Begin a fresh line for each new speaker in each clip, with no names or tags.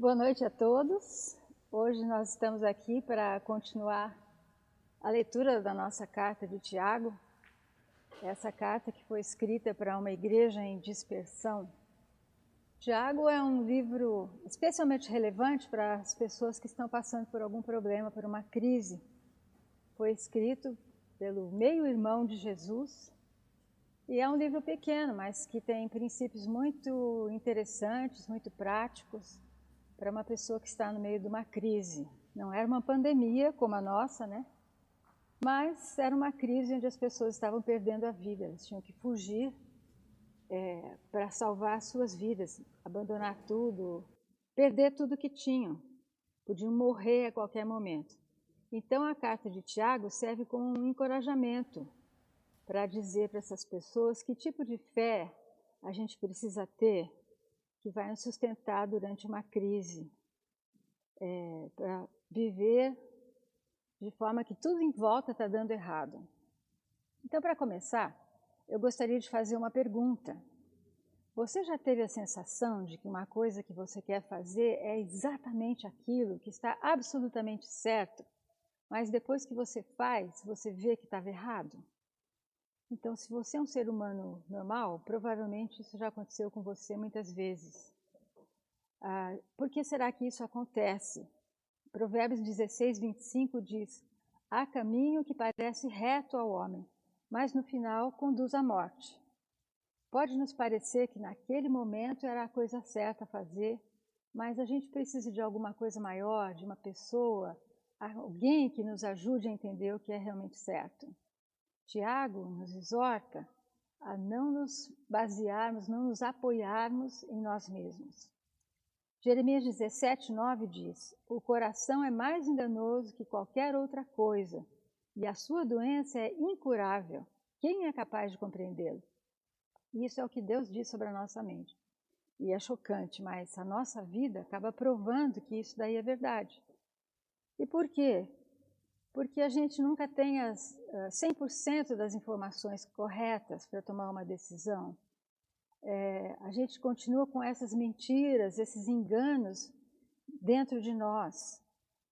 Boa noite a todos. Hoje nós estamos aqui para continuar a leitura da nossa carta de Tiago. Essa carta que foi escrita para uma igreja em dispersão. Tiago é um livro especialmente relevante para as pessoas que estão passando por algum problema, por uma crise. Foi escrito pelo meio-irmão de Jesus, e é um livro pequeno, mas que tem princípios muito interessantes, muito práticos, para uma pessoa que está no meio de uma crise. Não era uma pandemia como a nossa, né? Mas era uma crise onde as pessoas estavam perdendo a vida, elas tinham que fugir é, para salvar suas vidas, abandonar tudo, perder tudo que tinham, podiam morrer a qualquer momento. Então a carta de Tiago serve como um encorajamento para dizer para essas pessoas que tipo de fé a gente precisa ter que vai nos sustentar durante uma crise, é, para viver de forma que tudo em volta está dando errado. Então, para começar, eu gostaria de fazer uma pergunta. Você já teve a sensação de que uma coisa que você quer fazer é exatamente aquilo que está absolutamente certo, mas depois que você faz, você vê que estava errado? Então, se você é um ser humano normal, provavelmente isso já aconteceu com você muitas vezes. Ah, por que será que isso acontece? Provérbios 16, 25 diz: Há caminho que parece reto ao homem, mas no final conduz à morte. Pode nos parecer que naquele momento era a coisa certa a fazer, mas a gente precisa de alguma coisa maior, de uma pessoa, alguém que nos ajude a entender o que é realmente certo. Tiago nos exorta a não nos basearmos, não nos apoiarmos em nós mesmos. Jeremias 17, 9 diz: O coração é mais enganoso que qualquer outra coisa, e a sua doença é incurável. Quem é capaz de compreendê-lo? Isso é o que Deus diz sobre a nossa mente. E é chocante, mas a nossa vida acaba provando que isso daí é verdade. E por quê? Porque a gente nunca tem as uh, 100% das informações corretas para tomar uma decisão. É, a gente continua com essas mentiras, esses enganos dentro de nós.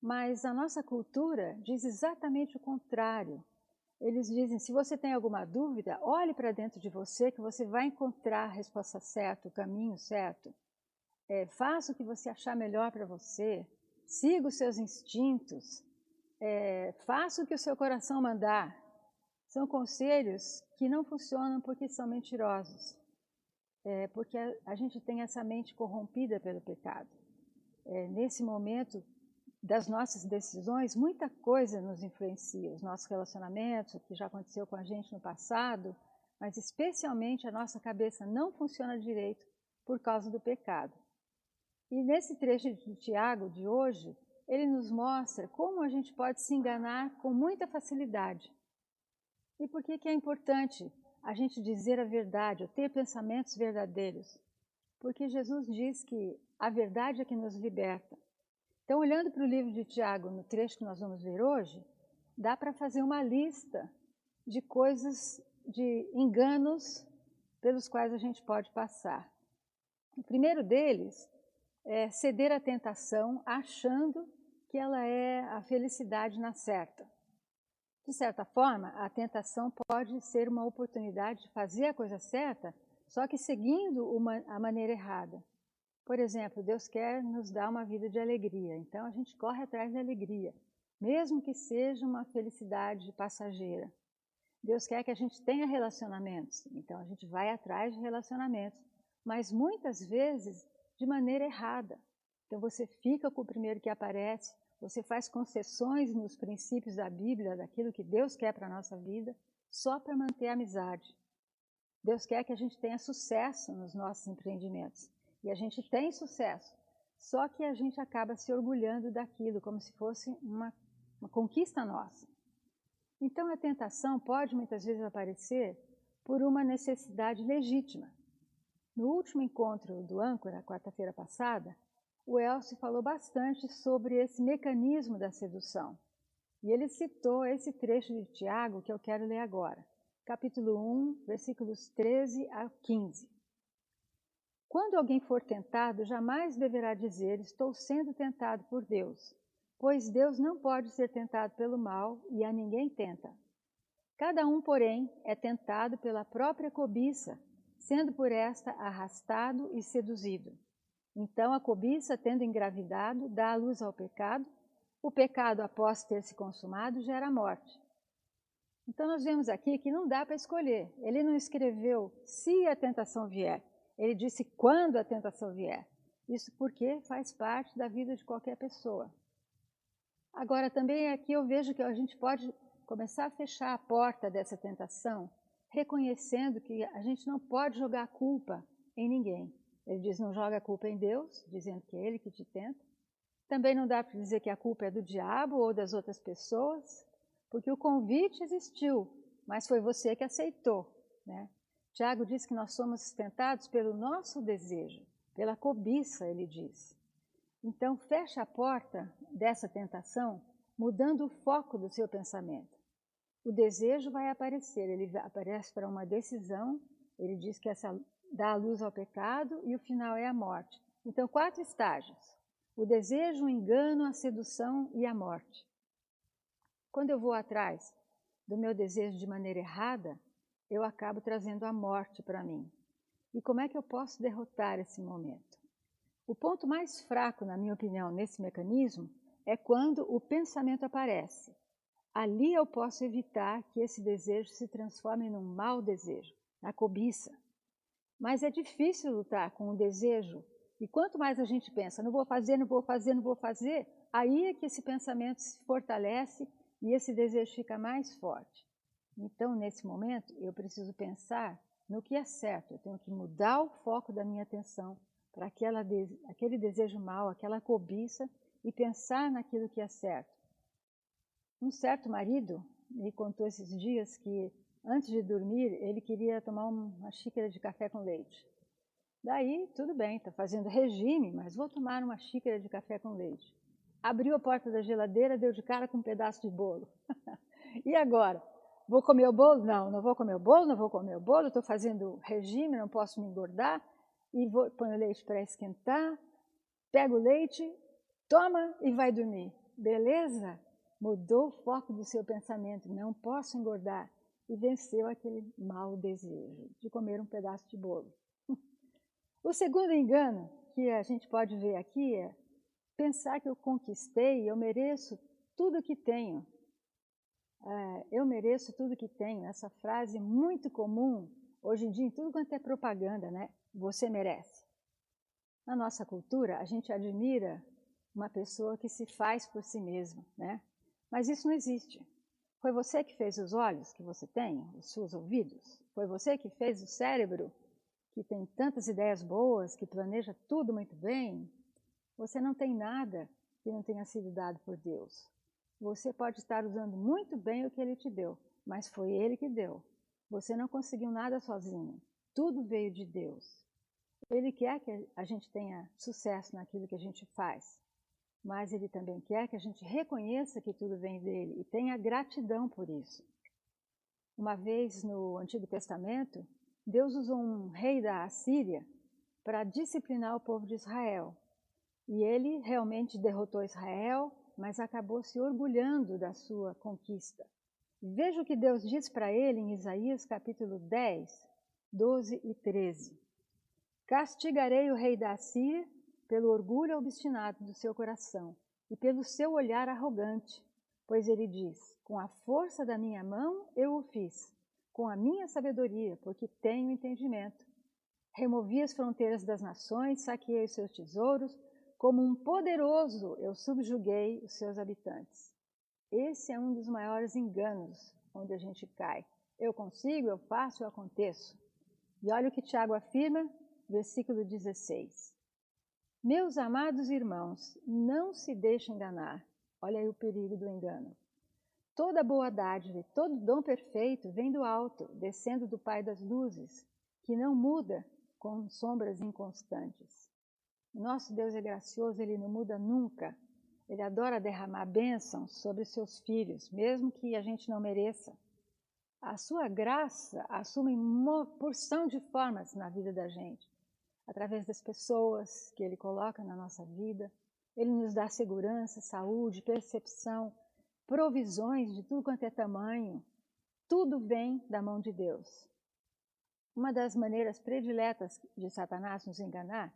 Mas a nossa cultura diz exatamente o contrário. Eles dizem: se você tem alguma dúvida, olhe para dentro de você que você vai encontrar a resposta certa, o caminho certo. É, faça o que você achar melhor para você, siga os seus instintos, é, faça o que o seu coração mandar. São conselhos que não funcionam porque são mentirosos. É, porque a, a, gente tem essa mente corrompida pelo pecado. É, nesse momento das nossas decisões, muita coisa nos influencia. Os nossos relacionamentos, o que já aconteceu com a gente no passado, mas especialmente a nossa cabeça não funciona direito por causa do pecado. E nesse trecho de Tiago de hoje, ele nos mostra como a gente pode se enganar com muita facilidade. E por que, que é importante a gente dizer a verdade, ou ter pensamentos verdadeiros? Porque Jesus diz que a verdade é que nos liberta. Então, olhando para o livro de Tiago, no trecho que nós vamos ver hoje, dá para fazer uma lista de coisas, de enganos pelos quais a gente pode passar. O primeiro deles é ceder à tentação achando que ela é a felicidade na certa. De certa forma, a tentação pode ser uma oportunidade de fazer a coisa certa, só que seguindo uma, a maneira errada. Por exemplo, Deus quer nos dar uma vida de alegria, então a gente corre atrás da alegria, mesmo que seja uma felicidade passageira. Deus quer que a gente tenha relacionamentos, então a gente vai atrás de relacionamentos, mas muitas vezes de maneira errada. Então você fica com o primeiro que aparece, você faz concessões nos princípios da Bíblia, daquilo que Deus quer para a nossa vida, só para manter a amizade. Deus quer que a gente tenha sucesso nos nossos empreendimentos. E a gente tem sucesso. Só que a gente acaba se orgulhando daquilo, como se fosse uma, uma conquista nossa. Então a tentação pode muitas vezes aparecer por uma necessidade legítima. No último encontro do âncora, quarta-feira passada, o Elcio falou bastante sobre esse mecanismo da sedução. E ele citou esse trecho de Tiago que eu quero ler agora, capítulo 1, versículos 13 a 15. Quando alguém for tentado, jamais deverá dizer: Estou sendo tentado por Deus, pois Deus não pode ser tentado pelo mal e a ninguém tenta. Cada um, porém, é tentado pela própria cobiça, sendo por esta arrastado e seduzido. Então a cobiça, tendo engravidado, dá a luz ao pecado. O pecado, após ter se consumado, gera a morte. Então nós vemos aqui que não dá para escolher. Ele não escreveu se a tentação vier. Ele disse quando a tentação vier. Isso porque faz parte da vida de qualquer pessoa. Agora, também aqui eu vejo que a gente pode começar a fechar a porta dessa tentação, reconhecendo que a gente não pode jogar a culpa em ninguém. Ele diz: não joga a culpa em Deus, dizendo que é Ele que te tenta. Também não dá para dizer que a culpa é do diabo ou das outras pessoas, porque o convite existiu, mas foi você que aceitou. Né? Tiago diz que nós somos tentados pelo nosso desejo, pela cobiça, ele diz. Então, fecha a porta dessa tentação, mudando o foco do seu pensamento o desejo vai aparecer, ele aparece para uma decisão, ele diz que essa dá a luz ao pecado e o final é a morte. Então, quatro estágios: o desejo, o engano, a sedução e a morte. Quando eu vou atrás do meu desejo de maneira errada, eu acabo trazendo a morte para mim. E como é que eu posso derrotar esse momento? O ponto mais fraco, na minha opinião, nesse mecanismo é quando o pensamento aparece. Ali eu posso evitar que esse desejo se transforme num mau desejo, na cobiça. Mas é difícil lutar com o desejo. E quanto mais a gente pensa, não vou fazer, não vou fazer, não vou fazer, aí é que esse pensamento se fortalece e esse desejo fica mais forte. Então, nesse momento, eu preciso pensar no que é certo. Eu tenho que mudar o foco da minha atenção para aquele desejo mau, aquela cobiça, e pensar naquilo que é certo. Um certo marido me contou esses dias que antes de dormir ele queria tomar uma xícara de café com leite. Daí, tudo bem, está fazendo regime, mas vou tomar uma xícara de café com leite. Abriu a porta da geladeira, deu de cara com um pedaço de bolo. e agora? Vou comer o bolo? Não, não vou comer o bolo, não vou comer o bolo, estou fazendo regime, não posso me engordar. E vou, põe o leite para esquentar, pega o leite, toma e vai dormir. Beleza? Mudou o foco do seu pensamento, não posso engordar, e venceu aquele mau desejo de comer um pedaço de bolo. o segundo engano que a gente pode ver aqui é pensar que eu conquistei, eu mereço tudo que tenho. É, eu mereço tudo que tenho. Essa frase muito comum hoje em dia em tudo quanto é propaganda, né? Você merece. Na nossa cultura, a gente admira uma pessoa que se faz por si mesma, né? Mas isso não existe. Foi você que fez os olhos que você tem, os seus ouvidos? Foi você que fez o cérebro, que tem tantas ideias boas, que planeja tudo muito bem? Você não tem nada que não tenha sido dado por Deus. Você pode estar usando muito bem o que Ele te deu, mas foi Ele que deu. Você não conseguiu nada sozinho. Tudo veio de Deus. Ele quer que a gente tenha sucesso naquilo que a gente faz mas ele também quer que a gente reconheça que tudo vem dele e tenha gratidão por isso. Uma vez no Antigo Testamento, Deus usou um rei da Assíria para disciplinar o povo de Israel. E ele realmente derrotou Israel, mas acabou se orgulhando da sua conquista. Veja o que Deus diz para ele em Isaías capítulo 10, 12 e 13. Castigarei o rei da Assíria pelo orgulho obstinado do seu coração e pelo seu olhar arrogante, pois ele diz: Com a força da minha mão eu o fiz, com a minha sabedoria, porque tenho entendimento. Removi as fronteiras das nações, saqueei os seus tesouros, como um poderoso eu subjuguei os seus habitantes. Esse é um dos maiores enganos onde a gente cai. Eu consigo, eu faço, eu aconteço. E olha o que Tiago afirma, versículo 16. Meus amados irmãos, não se deixem enganar. Olha aí o perigo do engano. Toda boa dádiva e todo dom perfeito vem do alto, descendo do Pai das luzes, que não muda com sombras inconstantes. Nosso Deus é gracioso, ele não muda nunca. Ele adora derramar bênçãos sobre seus filhos, mesmo que a gente não mereça. A sua graça assume uma porção de formas na vida da gente. Através das pessoas que Ele coloca na nossa vida. Ele nos dá segurança, saúde, percepção, provisões de tudo quanto é tamanho. Tudo vem da mão de Deus. Uma das maneiras prediletas de Satanás nos enganar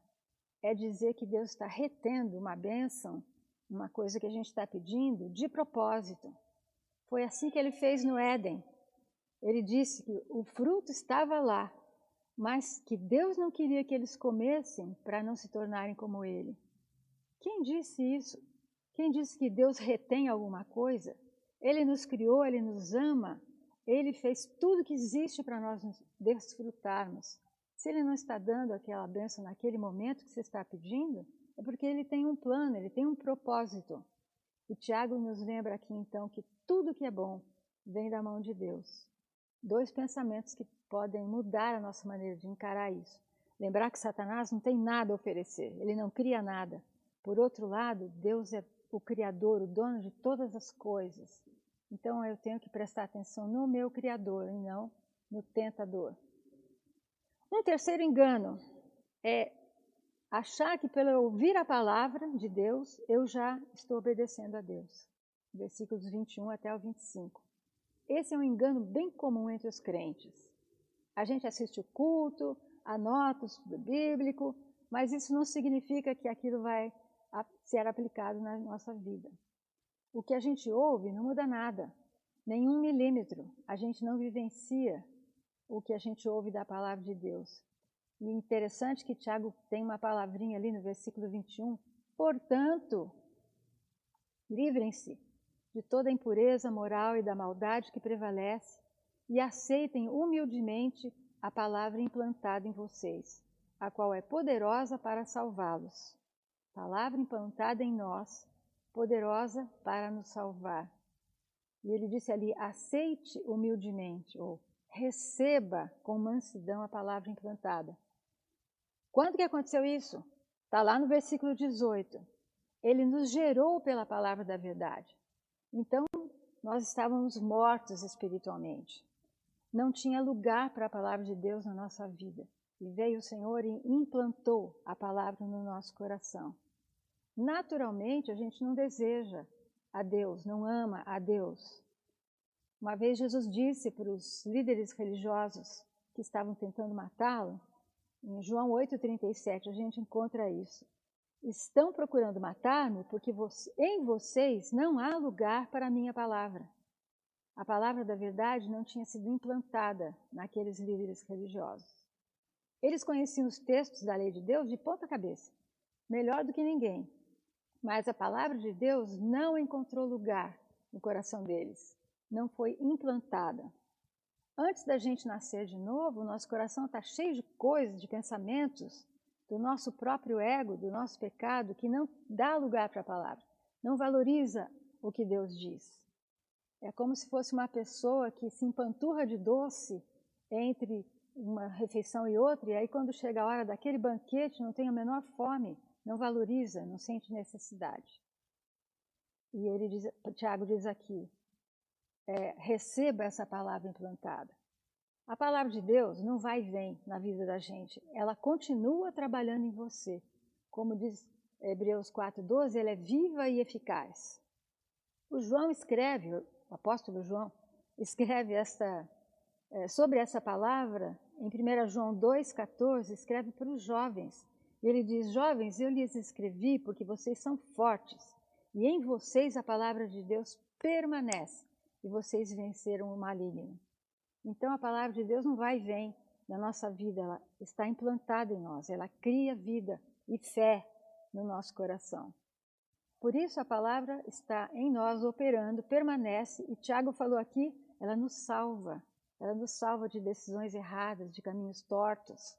é dizer que Deus está retendo uma bênção, uma coisa que a gente está pedindo, de propósito. Foi assim que ele fez no Éden. Ele disse que o fruto estava lá, mas que Deus não queria que eles comessem para não se tornarem como ele. Quem disse isso? Quem disse que Deus retém alguma coisa? Ele nos criou, ele nos ama, ele fez tudo que existe para nós desfrutarmos. Se ele não está dando aquela bênção naquele momento que você está pedindo, é porque ele tem um plano, ele tem um propósito. E Tiago nos lembra aqui então que tudo que é bom vem da mão de Deus. Dois pensamentos que podem mudar a nossa maneira de encarar isso. Lembrar que Satanás não tem nada a oferecer, ele não cria nada. Por outro lado, Deus é o Criador, o dono de todas as coisas. Então eu tenho que prestar atenção no meu Criador e não no tentador. Um terceiro engano é achar que pelo ouvir a palavra de Deus, eu já estou obedecendo a Deus. Versículos 21 até o 25. Esse é um engano bem comum entre os crentes. A gente assiste o culto, anota o estudo bíblico, mas isso não significa que aquilo vai ser aplicado na nossa vida. O que a gente ouve não muda nada, nenhum milímetro. A gente não vivencia o que a gente ouve da palavra de Deus. E interessante que Tiago tem uma palavrinha ali no versículo 21. Portanto, livrem-se de toda impureza moral e da maldade que prevalece e aceitem humildemente a palavra implantada em vocês, a qual é poderosa para salvá-los palavra implantada em nós, poderosa para nos salvar. E ele disse ali: aceite humildemente, ou receba com mansidão a palavra implantada. Quando que aconteceu isso? Está lá no versículo 18. Ele nos gerou pela palavra da verdade. Então, nós estávamos mortos espiritualmente. Não tinha lugar para a palavra de Deus na nossa vida. E veio o Senhor e implantou a palavra no nosso coração. Naturalmente, a gente não deseja a Deus, não ama a Deus. Uma vez Jesus disse para os líderes religiosos que estavam tentando matá-lo, em João 8,37 a gente encontra isso. Estão procurando matar-me porque em vocês não há lugar para a minha palavra. A palavra da verdade não tinha sido implantada naqueles líderes religiosos. Eles conheciam os textos da lei de Deus de ponta cabeça, melhor do que ninguém. Mas a palavra de Deus não encontrou lugar no coração deles, não foi implantada. Antes da gente nascer de novo, nosso coração está cheio de coisas, de pensamentos, do nosso próprio ego, do nosso pecado, que não dá lugar para a palavra, não valoriza o que Deus diz. É como se fosse uma pessoa que se empanturra de doce entre uma refeição e outra, e aí quando chega a hora daquele banquete não tem a menor fome, não valoriza, não sente necessidade. E ele diz, Tiago diz aqui, é, receba essa palavra implantada. A palavra de Deus não vai e vem na vida da gente, ela continua trabalhando em você. Como diz Hebreus 4,12, ela é viva e eficaz. O João escreve, o apóstolo João, escreve esta é, sobre essa palavra, em 1 João 2,14, escreve para os jovens. E ele diz: Jovens, eu lhes escrevi porque vocês são fortes, e em vocês a palavra de Deus permanece, e vocês venceram o maligno. Então a palavra de Deus não vai e vem na nossa vida, ela está implantada em nós, ela cria vida e fé no nosso coração. Por isso a palavra está em nós operando, permanece, e Tiago falou aqui, ela nos salva. Ela nos salva de decisões erradas, de caminhos tortos.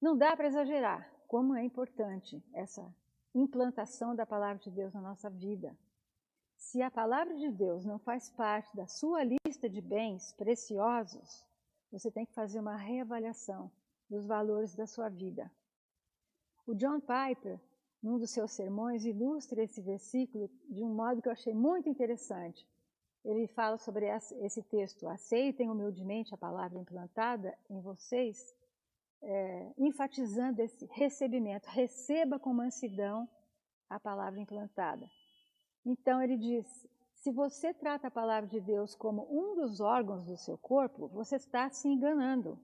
Não dá para exagerar como é importante essa implantação da palavra de Deus na nossa vida. Se a palavra de Deus não faz parte da sua lista de bens preciosos, você tem que fazer uma reavaliação dos valores da sua vida. O John Piper, num dos seus sermões, ilustra esse versículo de um modo que eu achei muito interessante. Ele fala sobre esse texto: aceitem humildemente a palavra implantada em vocês. é, enfatizando esse recebimento. Receba com mansidão a palavra implantada. Então ele diz: se você trata a palavra de Deus como um dos órgãos do seu corpo, você está se enganando.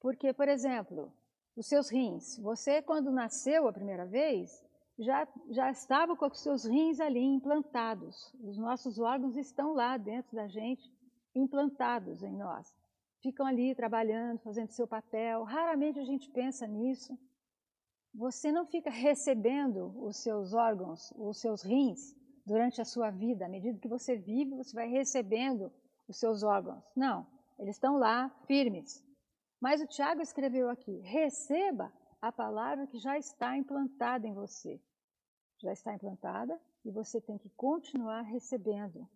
Porque, por exemplo, os seus rins, você quando nasceu a primeira vez, já, já estava com os seus rins ali implantados. Os nossos órgãos estão lá dentro da gente, implantados em nós. Ficam ali trabalhando, fazendo seu papel. Raramente a gente pensa nisso. Você não fica recebendo os seus órgãos, os seus rins, durante a sua vida. À medida que você vive, você vai recebendo os seus órgãos. Não, eles estão lá firmes. Mas o Tiago escreveu aqui: receba a palavra que já está implantada em você já está implantada e você tem que continuar recebendo.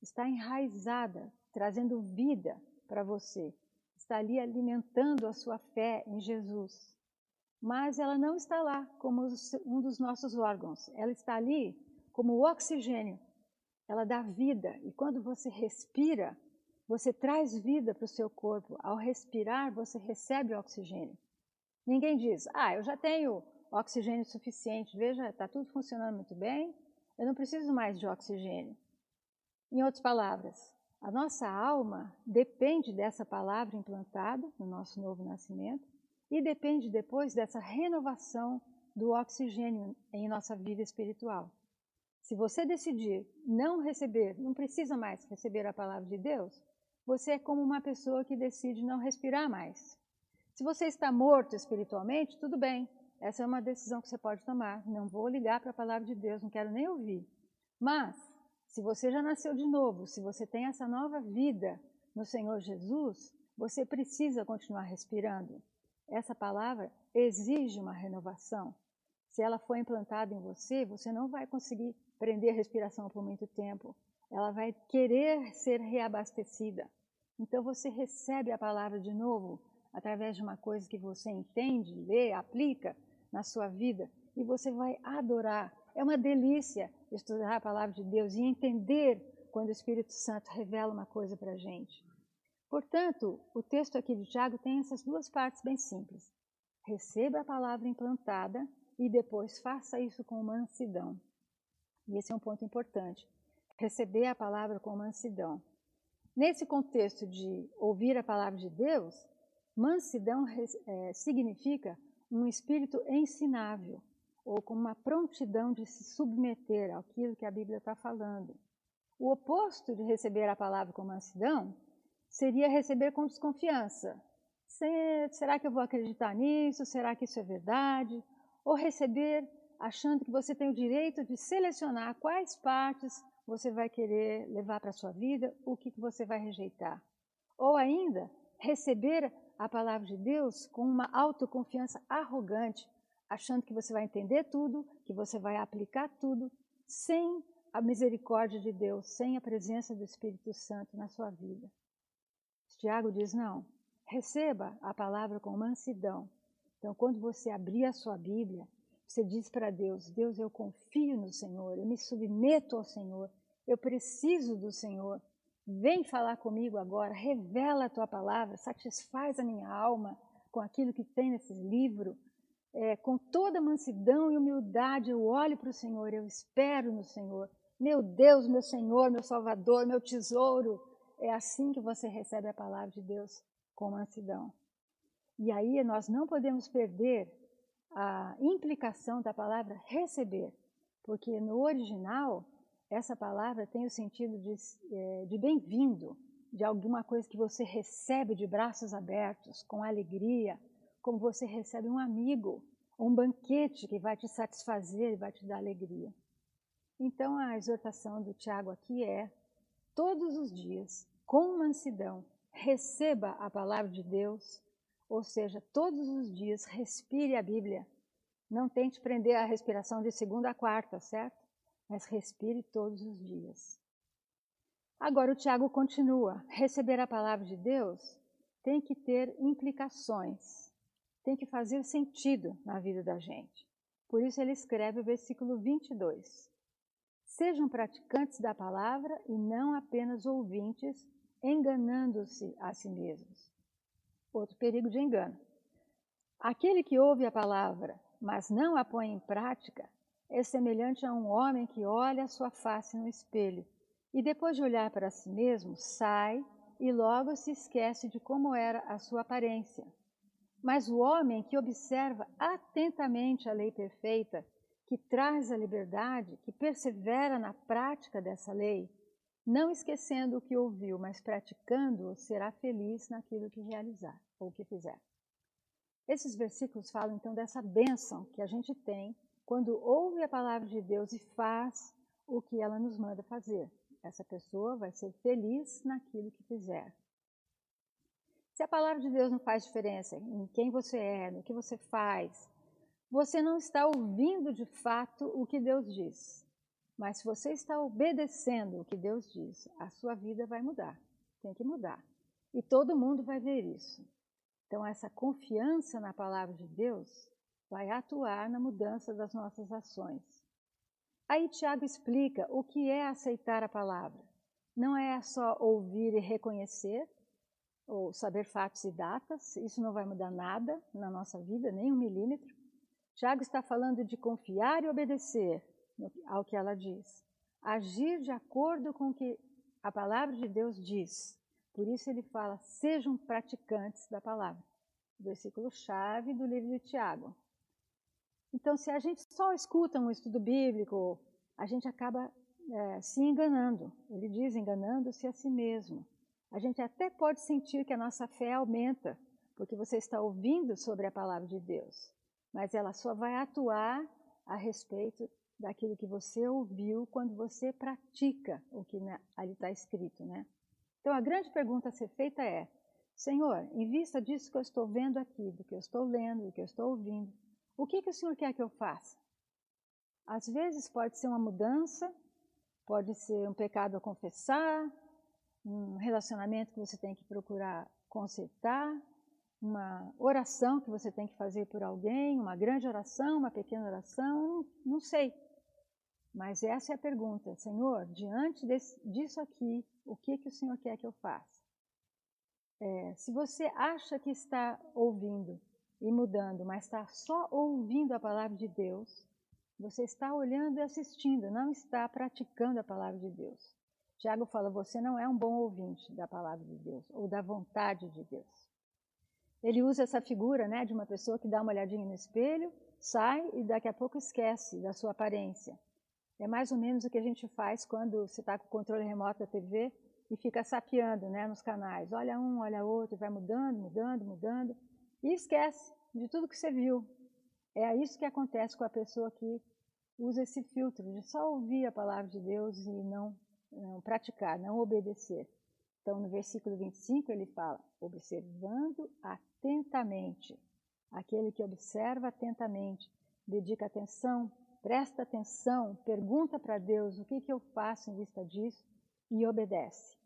Está enraizada, trazendo vida para você. Está ali alimentando a sua fé em Jesus. Mas ela não está lá como um dos nossos órgãos. Ela está ali como o oxigênio. Ela dá vida. E quando você respira, você traz vida para o seu corpo. Ao respirar, você recebe oxigênio. Ninguém diz, ah, eu já tenho oxigênio suficiente. Veja, está tudo funcionando muito bem, eu não preciso mais de oxigênio. Em outras palavras, a nossa alma depende dessa palavra implantada no nosso novo nascimento e depende depois dessa renovação do oxigênio em nossa vida espiritual. Se você decidir não receber, não precisa mais receber a palavra de Deus, você é como uma pessoa que decide não respirar mais. Se você está morto espiritualmente, tudo bem, essa é uma decisão que você pode tomar. Não vou ligar para a palavra de Deus, não quero nem ouvir. Mas, se você já nasceu de novo, se você tem essa nova vida no Senhor Jesus, você precisa continuar respirando. Essa palavra exige uma renovação. Se ela for implantada em você, você não vai conseguir prender a respiração por muito tempo. Ela vai querer ser reabastecida. Então você recebe a palavra de novo através de uma coisa que você entende, lê, aplica na sua vida e você vai adorar. É uma delícia estudar a palavra de Deus e entender quando o Espírito Santo revela uma coisa para a gente. Portanto, o texto aqui de Tiago tem essas duas partes bem simples. Receba a palavra implantada e depois faça isso com mansidão. E esse é um ponto importante. Receber a palavra com mansidão. Nesse contexto de ouvir a palavra de Deus, mansidão é, significa um espírito ensinável, ou com uma prontidão de se submeter àquilo que a Bíblia está falando. O oposto de receber a palavra com mansidão seria receber com desconfiança. Será que eu vou acreditar nisso? Será que isso é verdade? Ou receber achando que você tem o direito de selecionar quais partes você vai querer levar para a sua vida, o que você vai rejeitar. Ou ainda, receber a palavra de Deus com uma autoconfiança arrogante, achando que você vai entender tudo, que você vai aplicar tudo, sem a misericórdia de Deus, sem a presença do Espírito Santo na sua vida. Tiago diz: não, receba a palavra com mansidão. Então, quando você abrir a sua Bíblia, você diz para Deus: Deus, eu confio no Senhor, eu me submeto ao Senhor, eu preciso do Senhor. Vem falar comigo agora, revela a tua palavra, satisfaz a minha alma com aquilo que tem nesse livro. É, com toda mansidão e humildade eu olho para o Senhor, eu espero no Senhor. Meu Deus, meu Senhor, meu Salvador, meu tesouro. É assim que você recebe a palavra de Deus com mansidão. E aí nós não podemos perder a implicação da palavra receber, porque no original essa palavra tem o sentido de, é, de bem-vindo, de alguma coisa que você recebe de braços abertos, com alegria, como você recebe um amigo, um banquete que vai te satisfazer e vai te dar alegria. Então a exortação do Tiago aqui é: todos os dias, com mansidão, receba a palavra de Deus, ou seja, todos os dias respire a Bíblia. Não tente prender a respiração de segunda a quarta, certo? mas respire todos os dias. Agora o Tiago continua: receber a palavra de Deus tem que ter implicações, tem que fazer sentido na vida da gente. Por isso ele escreve o versículo 22. Sejam praticantes da palavra e não apenas ouvintes, enganando-se a si mesmos. Outro perigo de engano. Aquele que ouve a palavra, mas não a põe em prática, é semelhante a um homem que olha a sua face no espelho e depois de olhar para si mesmo, sai e logo se esquece de como era a sua aparência. Mas o homem que observa atentamente a lei perfeita, que traz a liberdade, que persevera na prática dessa lei, não esquecendo o que ouviu, mas praticando-o, será feliz naquilo que realizar ou que fizer. Esses versículos falam então dessa bênção que a gente tem quando ouve a palavra de Deus e faz o que ela nos manda fazer. Essa pessoa vai ser feliz naquilo que fizer. Se a palavra de Deus não faz diferença em quem você é, no que você faz, você não está ouvindo de fato o que Deus diz. Mas se você está obedecendo o que Deus diz, a sua vida vai mudar. Tem que mudar. E todo mundo vai ver isso. Então, essa confiança na palavra de Deus vai atuar na mudança das nossas ações. Aí Tiago explica o que é aceitar a palavra. Não é só ouvir e reconhecer, ou saber fatos e datas, isso não vai mudar nada na nossa vida, nem um milímetro. Tiago está falando de confiar e obedecer ao que ela diz, agir de acordo com o que a palavra de Deus diz. Por isso ele fala: sejam praticantes da palavra. Versículo-chave do livro de Tiago. Então, se a gente só escuta um estudo bíblico, a gente acaba é, se enganando. Ele diz enganando-se a si mesmo. A gente até pode sentir que a nossa fé aumenta, porque você está ouvindo sobre a palavra de Deus, mas ela só vai atuar a respeito daquilo que você ouviu quando você pratica o que ali está escrito, né? Então, a grande pergunta a ser feita é: Senhor, em vista disso que eu estou vendo aqui, do que eu estou lendo, do que eu estou ouvindo, o que, que o Senhor quer que eu faça? Às vezes pode ser uma mudança, pode ser um pecado a confessar, um relacionamento que você tem que procurar consertar, uma oração que você tem que fazer por alguém, uma grande oração, uma pequena oração, não sei. Mas essa é a pergunta, Senhor, diante desse, disso aqui, o que, que o Senhor quer que eu faça? É, se você acha que está ouvindo e mudando, mas está só ouvindo a palavra de Deus, você está olhando e assistindo, não está praticando a palavra de Deus. Tiago fala: você não é um bom ouvinte da palavra de Deus ou da vontade de Deus. Ele usa essa figura né, de uma pessoa que dá uma olhadinha no espelho, sai e daqui a pouco esquece da sua aparência. É mais ou menos o que a gente faz quando você está com o controle remoto da TV e fica sapeando né, nos canais. Olha um, olha outro, vai mudando, mudando, mudando e esquece de tudo que você viu. É isso que acontece com a pessoa que usa esse filtro de só ouvir a palavra de Deus e não, não praticar, não obedecer. Então, no versículo 25, ele fala: observando atentamente. Aquele que observa atentamente, dedica atenção, presta atenção, pergunta para Deus o que, que eu faço em vista disso e obedece.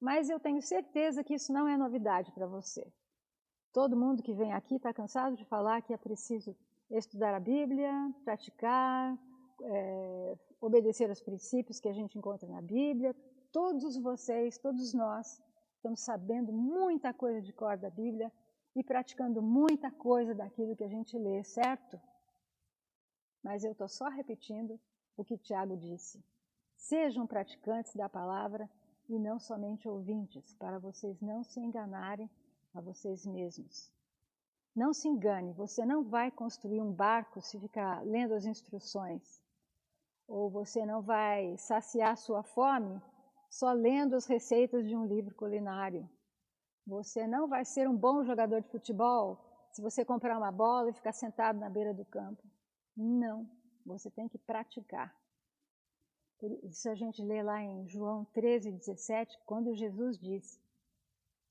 Mas eu tenho certeza que isso não é novidade para você. Todo mundo que vem aqui está cansado de falar que é preciso estudar a Bíblia, praticar, é, obedecer aos princípios que a gente encontra na Bíblia. Todos vocês, todos nós, estamos sabendo muita coisa de cor da Bíblia e praticando muita coisa daquilo que a gente lê, certo? Mas eu estou só repetindo o que Tiago disse. Sejam praticantes da palavra e não somente ouvintes, para vocês não se enganarem a vocês mesmos. Não se engane, você não vai construir um barco se ficar lendo as instruções. Ou você não vai saciar sua fome só lendo as receitas de um livro culinário. Você não vai ser um bom jogador de futebol se você comprar uma bola e ficar sentado na beira do campo. Não, você tem que praticar. Por isso a gente lê lá em João 13, 17, quando Jesus disse,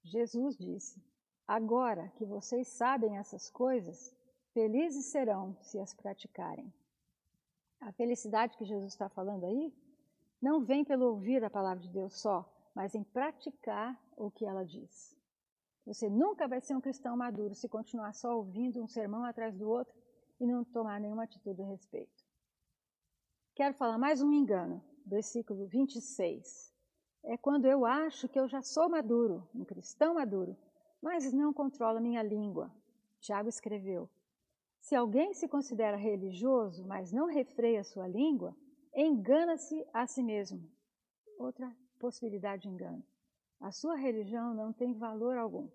Jesus disse, Agora que vocês sabem essas coisas, felizes serão se as praticarem. A felicidade que Jesus está falando aí não vem pelo ouvir a palavra de Deus só, mas em praticar o que ela diz. Você nunca vai ser um cristão maduro se continuar só ouvindo um sermão atrás do outro e não tomar nenhuma atitude a respeito. Quero falar mais um engano, versículo 26. É quando eu acho que eu já sou maduro, um cristão maduro, mas não controlo minha língua. Tiago escreveu: Se alguém se considera religioso, mas não refreia sua língua, engana-se a si mesmo. Outra possibilidade de engano. A sua religião não tem valor algum.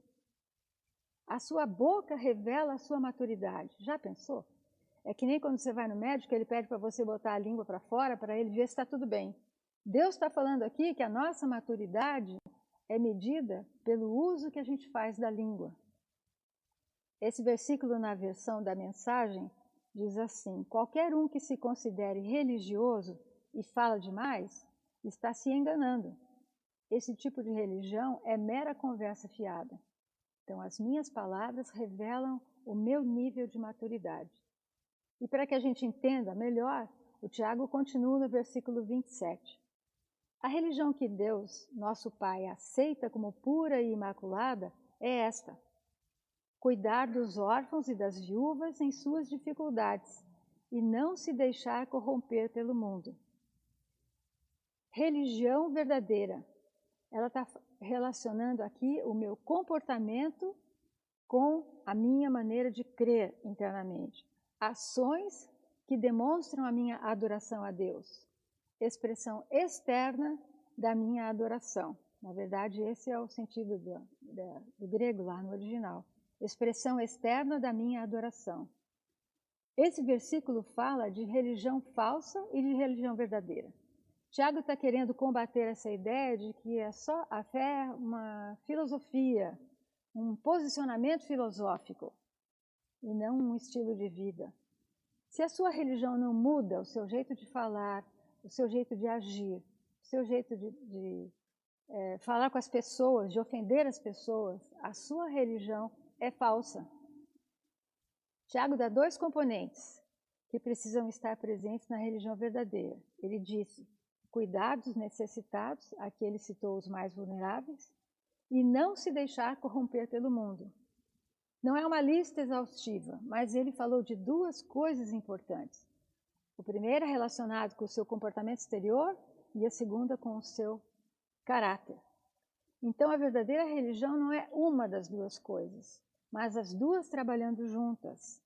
A sua boca revela a sua maturidade. Já pensou? É que nem quando você vai no médico, ele pede para você botar a língua para fora para ele ver se está tudo bem. Deus está falando aqui que a nossa maturidade é medida pelo uso que a gente faz da língua. Esse versículo na versão da mensagem diz assim: qualquer um que se considere religioso e fala demais está se enganando. Esse tipo de religião é mera conversa fiada. Então, as minhas palavras revelam o meu nível de maturidade. E para que a gente entenda melhor, o Tiago continua no versículo 27. A religião que Deus, nosso Pai, aceita como pura e imaculada é esta: cuidar dos órfãos e das viúvas em suas dificuldades e não se deixar corromper pelo mundo. Religião verdadeira. Ela está relacionando aqui o meu comportamento com a minha maneira de crer internamente. Ações que demonstram a minha adoração a Deus. Expressão externa da minha adoração. Na verdade, esse é o sentido do, do, do grego lá no original. Expressão externa da minha adoração. Esse versículo fala de religião falsa e de religião verdadeira. Tiago está querendo combater essa ideia de que é só a fé é uma filosofia, um posicionamento filosófico e não um estilo de vida. Se a sua religião não muda o seu jeito de falar, o seu jeito de agir, o seu jeito de, de é, falar com as pessoas, de ofender as pessoas, a sua religião é falsa. Tiago dá dois componentes que precisam estar presentes na religião verdadeira. Ele disse: cuidar dos necessitados, aqui ele citou os mais vulneráveis, e não se deixar corromper pelo mundo. Não é uma lista exaustiva, mas ele falou de duas coisas importantes. O primeiro é relacionado com o seu comportamento exterior e a segunda com o seu caráter. Então, a verdadeira religião não é uma das duas coisas, mas as duas trabalhando juntas.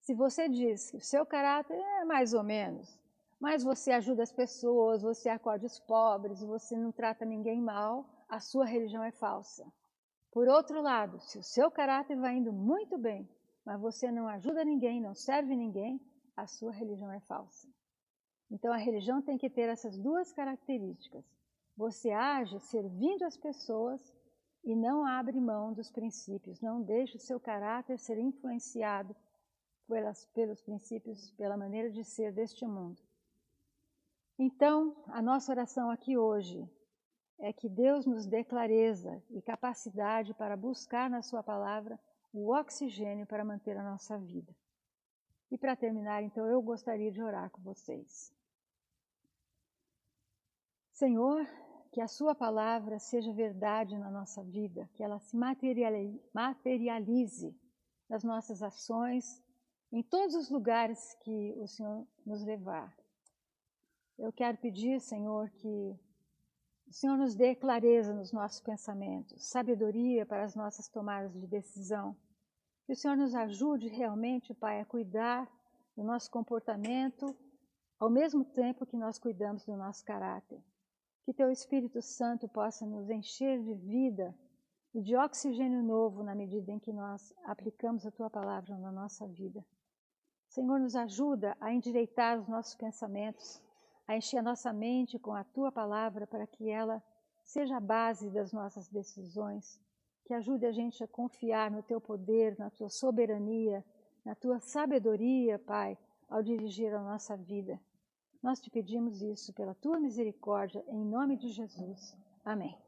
Se você diz que o seu caráter é mais ou menos, mas você ajuda as pessoas, você acode os pobres, você não trata ninguém mal, a sua religião é falsa. Por outro lado, se o seu caráter vai indo muito bem, mas você não ajuda ninguém, não serve ninguém, a sua religião é falsa. Então a religião tem que ter essas duas características. Você age servindo as pessoas e não abre mão dos princípios, não deixa o seu caráter ser influenciado pelas, pelos princípios, pela maneira de ser deste mundo. Então, a nossa oração aqui hoje é que Deus nos dê clareza e capacidade para buscar na Sua palavra o oxigênio para manter a nossa vida. E para terminar, então, eu gostaria de orar com vocês. Senhor, que a Sua palavra seja verdade na nossa vida, que ela se materialize nas nossas ações, em todos os lugares que o Senhor nos levar. Eu quero pedir, Senhor, que o Senhor nos dê clareza nos nossos pensamentos, sabedoria para as nossas tomadas de decisão. Que o Senhor nos ajude realmente, Pai, a cuidar do nosso comportamento, ao mesmo tempo que nós cuidamos do nosso caráter. Que Teu Espírito Santo possa nos encher de vida e de oxigênio novo na medida em que nós aplicamos a Tua palavra na nossa vida. Senhor, nos ajuda a endireitar os nossos pensamentos, a encher a nossa mente com a tua palavra para que ela seja a base das nossas decisões, que ajude a gente a confiar no teu poder, na tua soberania, na tua sabedoria, Pai, ao dirigir a nossa vida. Nós te pedimos isso pela tua misericórdia, em nome de Jesus. Amém.